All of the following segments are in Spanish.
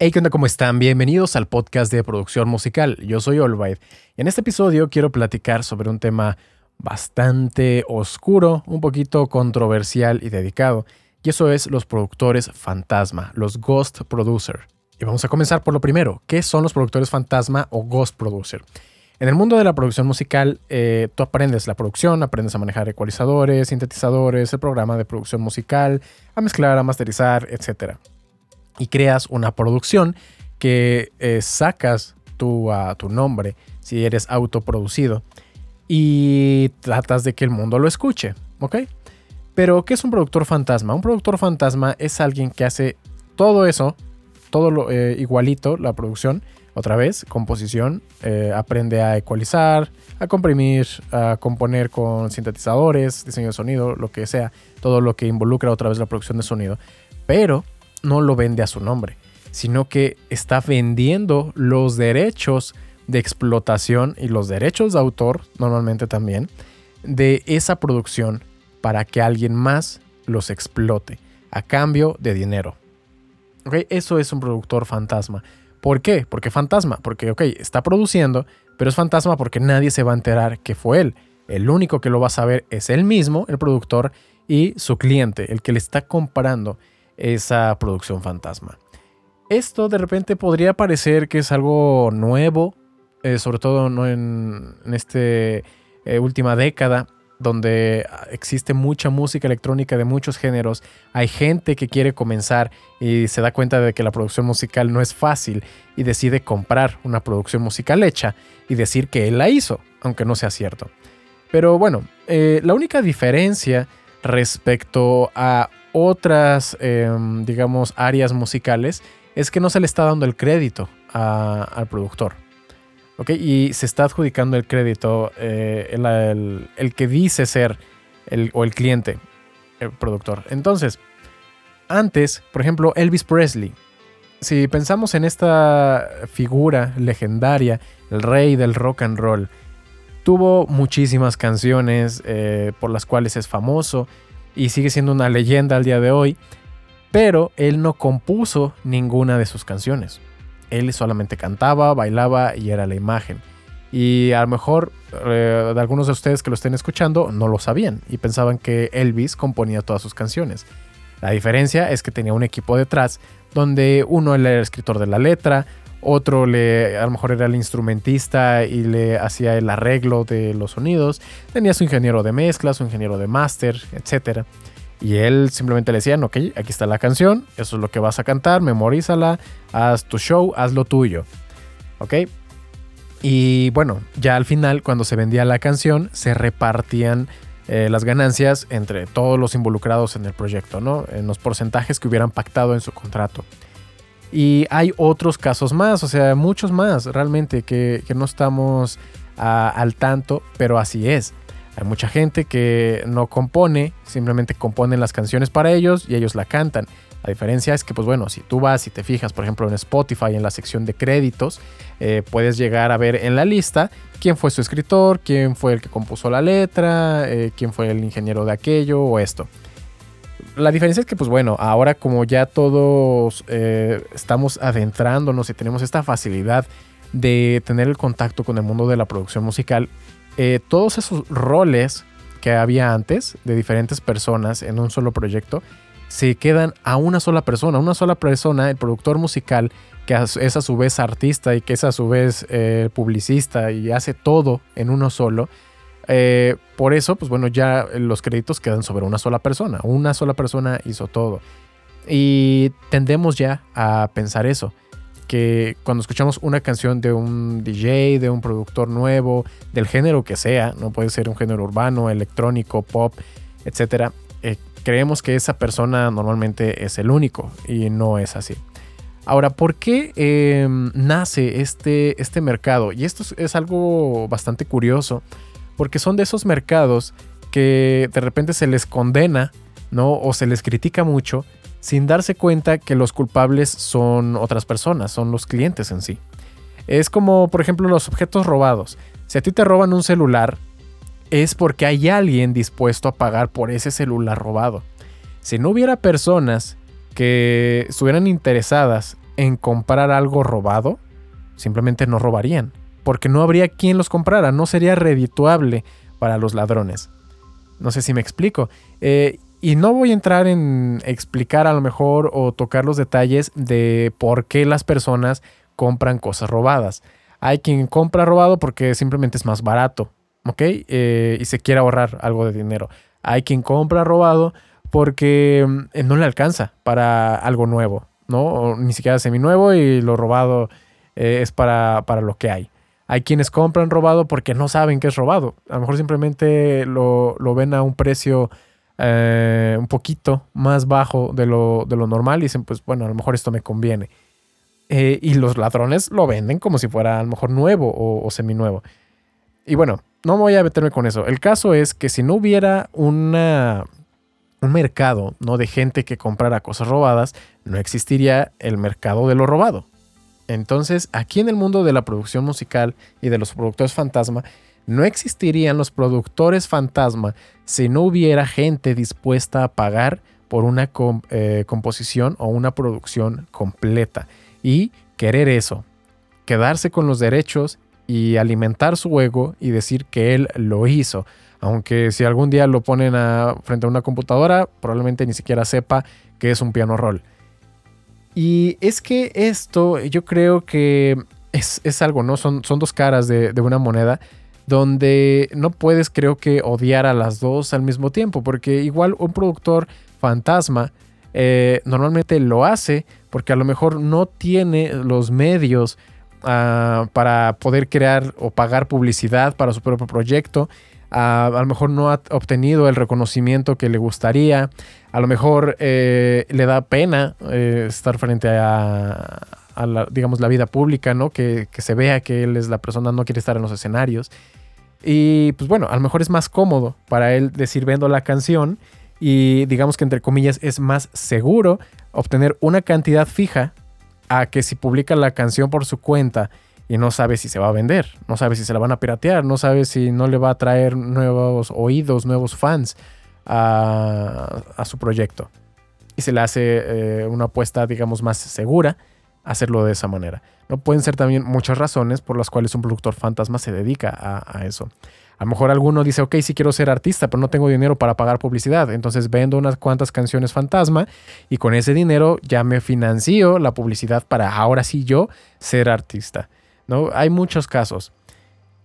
Hey, ¿qué onda? ¿Cómo están? Bienvenidos al podcast de producción musical. Yo soy Olvaid y en este episodio quiero platicar sobre un tema bastante oscuro, un poquito controversial y dedicado, y eso es los productores fantasma, los ghost producer. Y vamos a comenzar por lo primero, ¿qué son los productores fantasma o ghost producer? En el mundo de la producción musical, eh, tú aprendes la producción, aprendes a manejar ecualizadores, sintetizadores, el programa de producción musical, a mezclar, a masterizar, etc. Y creas una producción que eh, sacas tú a tu nombre si eres autoproducido y tratas de que el mundo lo escuche, ¿ok? Pero, ¿qué es un productor fantasma? Un productor fantasma es alguien que hace todo eso, todo lo eh, igualito, la producción, otra vez, composición, eh, aprende a ecualizar, a comprimir, a componer con sintetizadores, diseño de sonido, lo que sea, todo lo que involucra otra vez la producción de sonido, pero no lo vende a su nombre, sino que está vendiendo los derechos de explotación y los derechos de autor, normalmente también, de esa producción para que alguien más los explote a cambio de dinero. Eso es un productor fantasma. ¿Por qué? Porque fantasma, porque, ok, está produciendo, pero es fantasma porque nadie se va a enterar que fue él. El único que lo va a saber es él mismo, el productor, y su cliente, el que le está comprando esa producción fantasma. Esto de repente podría parecer que es algo nuevo, eh, sobre todo en, esta eh, última década, donde existe mucha música electrónica de muchos géneros, hay gente que quiere comenzar y se da cuenta de que la producción musical no es fácil y decide comprar una producción musical hecha y decir que él la hizo, aunque no sea cierto. Pero bueno, eh, la única diferencia respecto a otras, em, digamos, áreas musicales es que no se le está dando el crédito al productor. Y se está adjudicando el crédito eh, el, que dice ser el, o el cliente, el productor. Entonces, antes, por ejemplo, Elvis Presley. Si pensamos en esta figura legendaria, el rey del rock and roll, tuvo muchísimas canciones eh, por las cuales es famoso y sigue siendo una leyenda al día de hoy, pero él no compuso ninguna de sus canciones él solamente cantaba, bailaba y era la imagen. Y a lo mejor eh, de algunos de ustedes que lo estén escuchando no lo sabían y pensaban que Elvis componía todas sus canciones. La diferencia es que tenía un equipo detrás donde uno era el escritor de la letra, otro le, a lo mejor era el instrumentista y le hacía el arreglo de los sonidos, tenía su ingeniero de mezcla, su ingeniero de máster, etc. Y él simplemente le decía, ok, aquí está la canción, eso es lo que vas a cantar, memorízala, haz tu show, haz lo tuyo. ¿Ok? Y bueno, ya al final, cuando se vendía la canción, se repartían eh, las ganancias entre todos los involucrados en el proyecto, ¿no? En los porcentajes que hubieran pactado en su contrato. Y hay otros casos más, o sea, muchos más realmente que, no estamos al tanto, pero así es. Hay mucha gente que no compone, simplemente componen las canciones para ellos y ellos la cantan. La diferencia es que, pues bueno, si tú vas y te fijas, por ejemplo, en Spotify, en la sección de créditos, eh, puedes llegar a ver en la lista quién fue su escritor, quién fue el que compuso la letra, eh, quién fue el ingeniero de aquello o esto. La diferencia es que, pues bueno, ahora como ya todos eh, estamos adentrándonos y tenemos esta facilidad de tener el contacto con el mundo de la producción musical, eh, todos esos roles que había antes de diferentes personas en un solo proyecto se quedan a una sola persona, una sola persona, el productor musical, que es a su vez artista y que es a su vez eh, publicista y hace todo en uno solo. Eh, por eso, pues bueno, ya los créditos quedan sobre una sola persona. Una sola persona hizo todo. Y tendemos ya a pensar eso que cuando escuchamos una canción de un DJ, de un productor nuevo, del género que sea, no puede ser un género urbano, electrónico, pop, etcétera, eh, creemos que esa persona normalmente es el único y no es así. Ahora, ¿por qué em, nace este, este mercado? Y esto es, algo bastante curioso, porque son de esos mercados que de repente se les condena, ¿no? O se les critica mucho sin darse cuenta que los culpables son otras personas, son los clientes en sí. Es como, por ejemplo, los objetos robados. Si a ti te roban un celular, es porque hay alguien dispuesto a pagar por ese celular robado. Si no hubiera personas que estuvieran interesadas en comprar algo robado, simplemente no robarían, porque no habría quien los comprara, no sería redituable para los ladrones. No sé si me explico. Eh, y no voy a entrar en explicar a lo mejor o tocar los detalles de por qué las personas compran cosas robadas. Hay quien compra robado porque simplemente es más barato, ¿ok? Eh, y se quiere ahorrar algo de dinero. Hay quien compra robado porque mm, no le alcanza para algo nuevo, ¿no? O ni siquiera seminuevo y lo robado eh, es para, para lo que hay. Hay quienes compran robado porque no saben que es robado. A lo mejor simplemente lo, ven a un precio eh, un poquito más bajo de lo, de lo, normal y dicen, pues bueno, a lo mejor esto me conviene. Eh, y los ladrones lo venden como si fuera a lo mejor nuevo o, o seminuevo. Y bueno, no voy a meterme con eso. El caso es que si no hubiera una, un mercado ¿no? de gente que comprara cosas robadas, no existiría el mercado de lo robado. Entonces, aquí en el mundo de la producción musical y de los productores fantasma, no existirían los productores fantasma si no hubiera gente dispuesta a pagar por una eh, composición o una producción completa. Y querer eso, quedarse con los derechos y alimentar su ego y decir que él lo hizo. Aunque si algún día lo ponen frente a una computadora, probablemente ni siquiera sepa que es un piano roll. Y es que esto yo creo que es, algo, ¿no? Son, son dos caras de, una moneda donde no puedes creo que odiar a las dos al mismo tiempo, porque igual un productor fantasma eh, normalmente lo hace porque a lo mejor no tiene los medios ah, para poder crear o pagar publicidad para su propio proyecto a, lo mejor no ha obtenido el reconocimiento que le gustaría, a lo mejor eh, le da pena eh, estar frente a, la, digamos, la vida pública, ¿no? Que, se vea que él es la persona, no quiere estar en los escenarios. Y pues bueno, a lo mejor es más cómodo para él decir vendo la canción y digamos que entre comillas es más seguro obtener una cantidad fija a que si publica la canción por su cuenta y no sabe si se va a vender, no sabe si se la van a piratear, no sabe si no le va a traer nuevos oídos, nuevos fans a, su proyecto. Y se le hace eh, una apuesta, digamos, más segura hacerlo de esa manera. No pueden ser también muchas razones por las cuales un productor fantasma se dedica a, a eso. A lo mejor alguno dice, ok, sí quiero ser artista, pero no tengo dinero para pagar publicidad. Entonces vendo unas cuantas canciones fantasma y con ese dinero ya me financio la publicidad para ahora sí yo ser artista. ¿No? Hay muchos casos.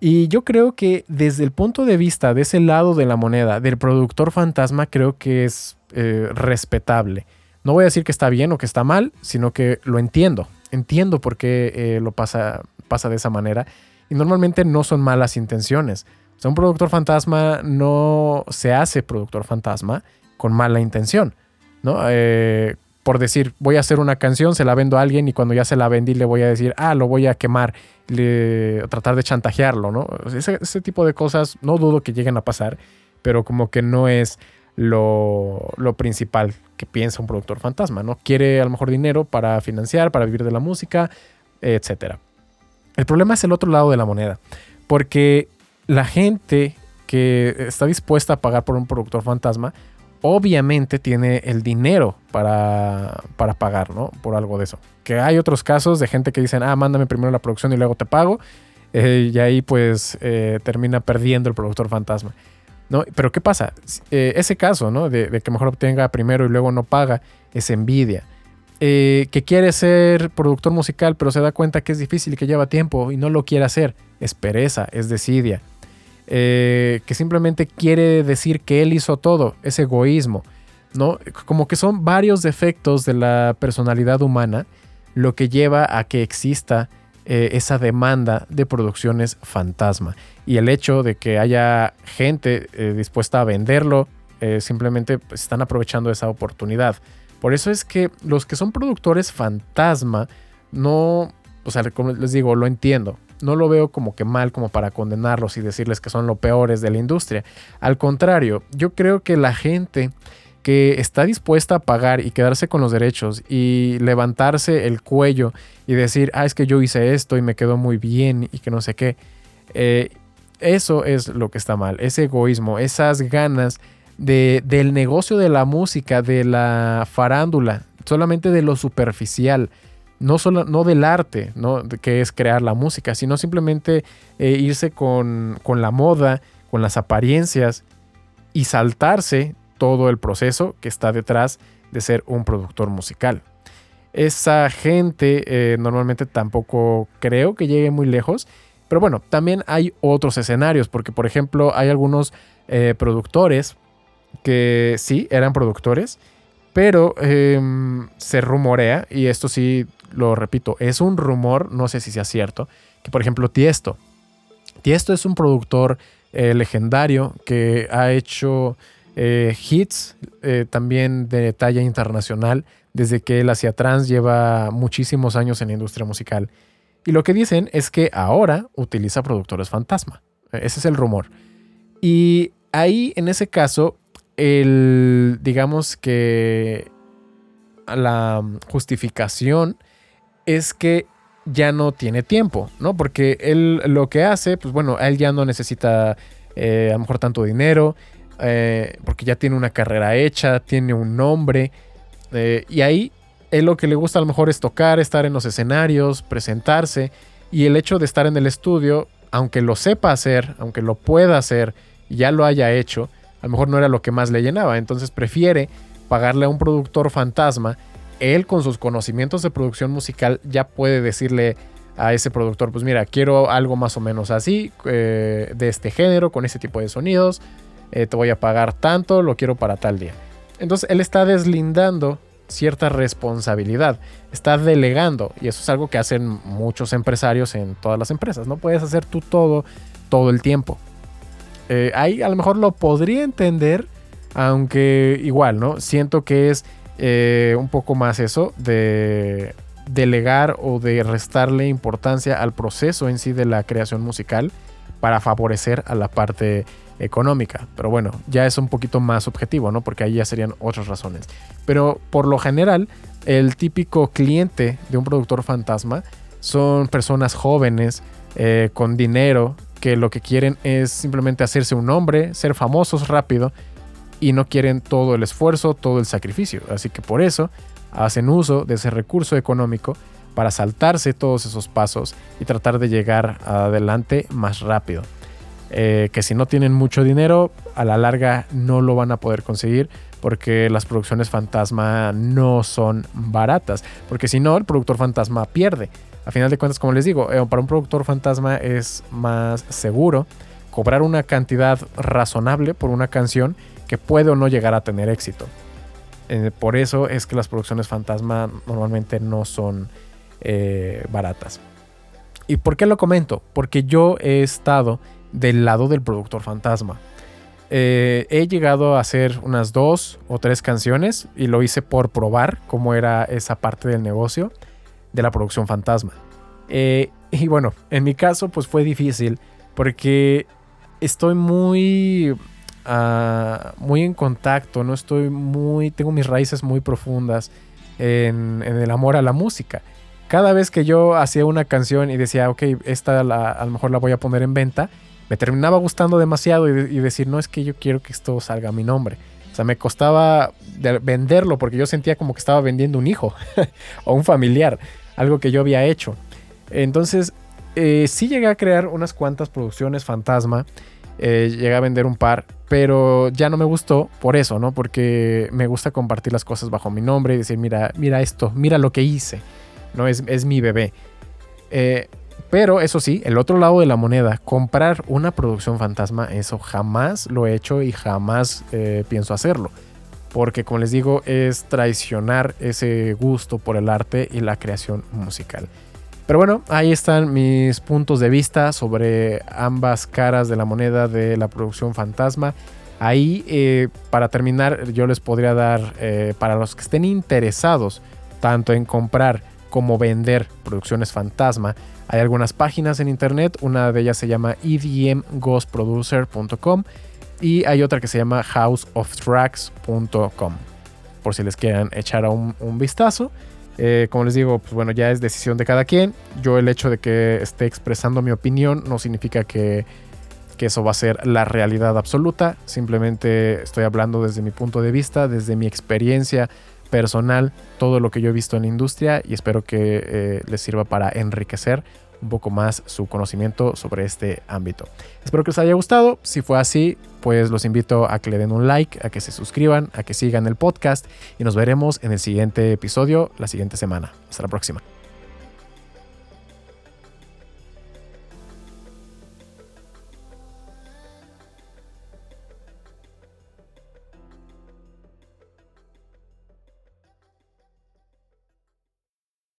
Y yo creo que desde el punto de vista de ese lado de la moneda, del productor fantasma, creo que es eh, respetable. No voy a decir que está bien o que está mal, sino que lo entiendo. Entiendo por qué eh, lo pasa, pasa de esa manera. Y normalmente no son malas intenciones. O sea, un productor fantasma no se hace productor fantasma con mala intención. ¿no? Eh, por decir, voy a hacer una canción, se la vendo a alguien y cuando ya se la vendí le voy a decir, ah, lo voy a quemar, le, tratar de chantajearlo, ¿no? Ese, tipo de cosas no dudo que lleguen a pasar, pero como que no es lo, lo, principal que piensa un productor fantasma, ¿no? Quiere a lo mejor dinero para financiar, para vivir de la música, etc. El problema es el otro lado de la moneda, porque la gente que está dispuesta a pagar por un productor fantasma, obviamente tiene el dinero para, para pagar, ¿no? Por algo de eso. Que hay otros casos de gente que dicen, ah, mándame primero la producción y luego te pago. Eh, y ahí pues eh, termina perdiendo el productor fantasma. ¿no? Pero ¿qué pasa? Eh, ese caso, ¿no? De, que mejor obtenga primero y luego no paga, es envidia. que quiere ser productor musical, pero se da cuenta que es difícil y que lleva tiempo y no lo quiere hacer. Es pereza, es desidia. Eh, que simplemente quiere decir que él hizo todo, es egoísmo, ¿no? Como que son varios defectos de la personalidad humana lo que lleva a que exista eh, esa demanda de producciones fantasma. Y el hecho de que haya gente eh, dispuesta a venderlo, simplemente pues, están aprovechando esa oportunidad. Por eso es que los que son productores fantasma, no, o sea, como les digo, lo entiendo no lo veo como que mal como para condenarlos y decirles que son lo peores de la industria. Al contrario, yo creo que la gente que está dispuesta a pagar y quedarse con los derechos y levantarse el cuello y decir, ah, es que yo hice esto y me quedó muy bien y que no sé qué, eh, eso es lo que está mal, ese egoísmo, esas ganas de, del negocio de la música, de la farándula, solamente de lo superficial no solo no del arte, que es crear la música, sino simplemente eh, irse con, con la moda, con las apariencias y saltarse todo el proceso que está detrás de ser un productor musical. Esa gente eh, normalmente tampoco creo que llegue muy lejos, pero bueno, también hay otros escenarios, porque por ejemplo hay algunos eh, productores que sí eran productores, pero em, se rumorea, y esto sí lo repito, es un rumor, no sé si sea cierto, que por ejemplo Tiesto. Tiesto es un productor eh, legendario que ha hecho eh, hits eh, también de talla internacional. Desde que él hacia trans lleva muchísimos años en la industria musical. Y lo que dicen es que ahora utiliza productores fantasma. Ese es el rumor. Y ahí, en ese caso, el, digamos que la justificación es que ya no tiene tiempo, ¿no? Porque él lo que hace, pues bueno, él ya no necesita eh, a lo mejor tanto dinero, eh, porque ya tiene una carrera hecha, tiene un nombre, eh, y ahí él lo que le gusta a lo mejor es tocar, estar en los escenarios, presentarse, y el hecho de estar en el estudio, aunque lo sepa hacer, aunque lo pueda hacer, ya lo haya hecho, a lo mejor no era lo que más le llenaba, entonces prefiere pagarle a un productor fantasma, él con sus conocimientos de producción musical ya puede decirle a ese productor, pues mira, quiero algo más o menos así, de este género, con ese tipo de sonidos, eh, te voy a pagar tanto, lo quiero para tal día. Entonces él está deslindando cierta responsabilidad, está delegando y eso es algo que hacen muchos empresarios en todas las empresas, no puedes hacer tú todo todo el tiempo. Eh, ahí a lo mejor lo podría entender, aunque igual, ¿no? Siento que es eh, un poco más eso de delegar o de restarle importancia al proceso en sí de la creación musical para favorecer a la parte económica. Pero bueno, ya es un poquito más objetivo, ¿no? Porque ahí ya serían otras razones. Pero por lo general, el típico cliente de un productor fantasma son personas jóvenes, eh, con dinero, que lo que quieren es simplemente hacerse un nombre, ser famosos rápido y no quieren todo el esfuerzo, todo el sacrificio. Así que por eso hacen uso de ese recurso económico para saltarse todos esos pasos y tratar de llegar adelante más rápido. Eh, que si no tienen mucho dinero, a la larga no lo van a poder conseguir porque las producciones fantasma no son baratas. Porque si no, el productor fantasma pierde. A final de cuentas, como les digo, eh, para un productor fantasma es más seguro cobrar una cantidad razonable por una canción que puede o no llegar a tener éxito. Eh, por eso es que las producciones fantasma normalmente no son baratas. ¿Y por qué lo comento? Porque yo he estado del lado del productor fantasma. Eh, he llegado a hacer unas dos o tres canciones y lo hice por probar cómo era esa parte del negocio de la producción fantasma. Eh, y bueno, en mi caso pues fue difícil porque estoy muy, ah, muy en contacto, no estoy muy, tengo mis raíces muy profundas en, el amor a la música. Cada vez que yo hacía una canción y decía, ok, esta a lo mejor la voy a poner en venta, me terminaba gustando demasiado y, decir, no es que yo quiero que esto salga a mi nombre. O sea, me costaba venderlo porque yo sentía como que estaba vendiendo un hijo o un familiar, algo que yo había hecho. Entonces, eh, sí llegué a crear unas cuantas producciones fantasma, eh, llegué a vender un par, pero ya no me gustó por eso, ¿no? Porque me gusta compartir las cosas bajo mi nombre y decir, mira, mira esto, mira lo que hice, ¿no? Es, es mi bebé. Eh, pero eso sí, el otro lado de la moneda, comprar una producción fantasma, eso jamás lo he hecho y jamás eh, pienso hacerlo. Porque como les digo, es traicionar ese gusto por el arte y la creación musical. Pero bueno, ahí están mis puntos de vista sobre ambas caras de la moneda de la producción fantasma. Ahí, eh, para terminar, yo les podría dar, eh, para los que estén interesados, tanto en comprar como vender producciones fantasma, hay algunas páginas en internet, una de ellas se llama edmghostproducer.com y hay otra que se llama houseoftracks.com, por si les quieren echar un vistazo. Eh, como les digo, pues bueno, ya es decisión de cada quien. Yo el hecho de que esté expresando mi opinión no significa que, que eso va a ser la realidad absoluta. Simplemente estoy hablando desde mi punto de vista, desde mi experiencia personal todo lo que yo he visto en la industria y espero que eh, les sirva para enriquecer un poco más su conocimiento sobre este ámbito. Espero que les haya gustado. Si fue así, pues los invito a que le den un like, a que se suscriban, a que sigan el podcast y nos veremos en el siguiente episodio la siguiente semana. Hasta la próxima.